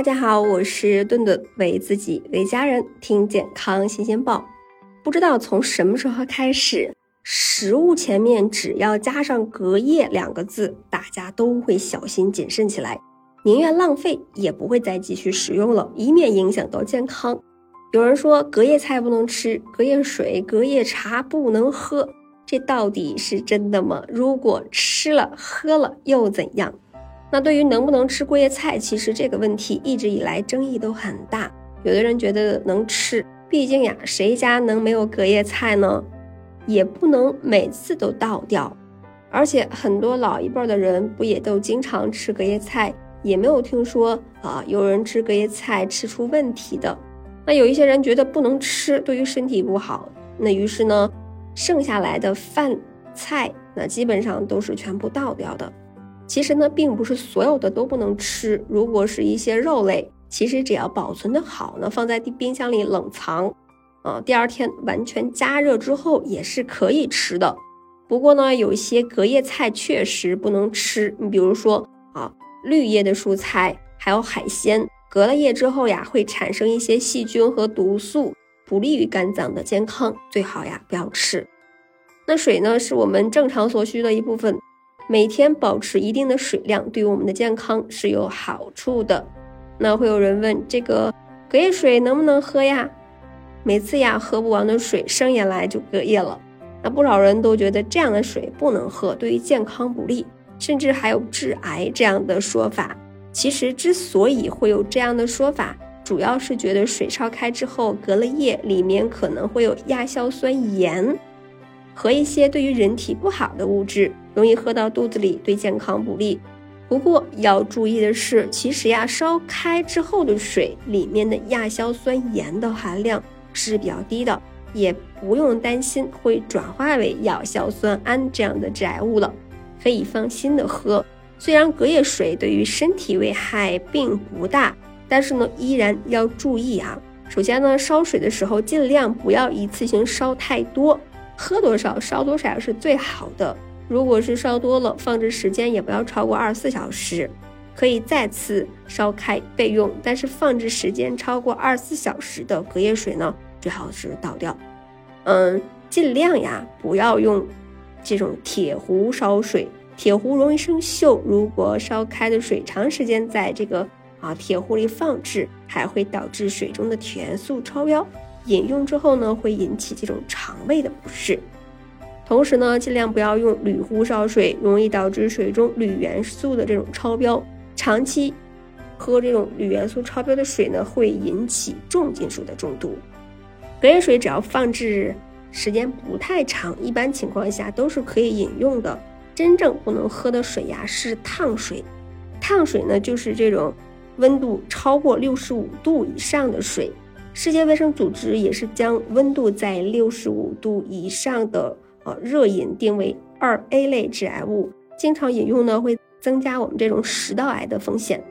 大家好，我是顿顿，为自己为家人听健康新鲜报。不知道从什么时候开始，食物前面只要加上隔夜两个字，大家都会小心谨慎起来，宁愿浪费也不会再继续食用了，以免影响到健康。有人说隔夜菜不能吃，隔夜水、隔夜茶不能喝，这到底是真的吗？如果吃了喝了又怎样？那对于能不能吃过夜菜，其实这个问题一直以来争议都很大。有的人觉得能吃，毕竟呀，谁家能没有隔夜菜呢？也不能每次都倒掉。而且很多老一辈的人不也都经常吃隔夜菜，也没有听说啊有人吃隔夜菜吃出问题的。那有一些人觉得不能吃，对于身体不好，那于是呢，剩下来的饭菜那基本上都是全部倒掉的。其实呢，并不是所有的都不能吃。如果是一些肉类，其实只要保存的好呢，放在冰箱里冷藏，啊，第二天完全加热之后也是可以吃的。不过呢，有一些隔夜菜确实不能吃。你比如说啊，绿叶的蔬菜还有海鲜，隔了夜之后呀，会产生一些细菌和毒素，不利于肝脏的健康，最好呀不要吃。那水呢，是我们正常所需的一部分。每天保持一定的水量，对于我们的健康是有好处的。那会有人问，这个隔夜水能不能喝呀？每次呀喝不完的水，生下来就隔夜了。那不少人都觉得这样的水不能喝，对于健康不利，甚至还有致癌这样的说法。其实之所以会有这样的说法，主要是觉得水烧开之后隔了夜，里面可能会有亚硝酸盐。和一些对于人体不好的物质，容易喝到肚子里，对健康不利。不过要注意的是，其实呀，烧开之后的水里面的亚硝酸盐的含量是比较低的，也不用担心会转化为亚硝酸胺这样的致癌物了，可以放心的喝。虽然隔夜水对于身体危害并不大，但是呢，依然要注意啊。首先呢，烧水的时候尽量不要一次性烧太多。喝多少烧多少是最好的。如果是烧多了，放置时间也不要超过二十四小时，可以再次烧开备用。但是放置时间超过二十四小时的隔夜水呢，最好是倒掉。嗯，尽量呀不要用这种铁壶烧水，铁壶容易生锈。如果烧开的水长时间在这个啊铁壶里放置，还会导致水中的铁元素超标。饮用之后呢，会引起这种肠胃的不适。同时呢，尽量不要用铝壶烧水，容易导致水中铝元素的这种超标。长期喝这种铝元素超标的水呢，会引起重金属的中毒。隔夜水只要放置时间不太长，一般情况下都是可以饮用的。真正不能喝的水呀，是烫水。烫水呢，就是这种温度超过六十五度以上的水。世界卫生组织也是将温度在六十五度以上的呃热饮定为二 A 类致癌物，经常饮用呢会增加我们这种食道癌的风险。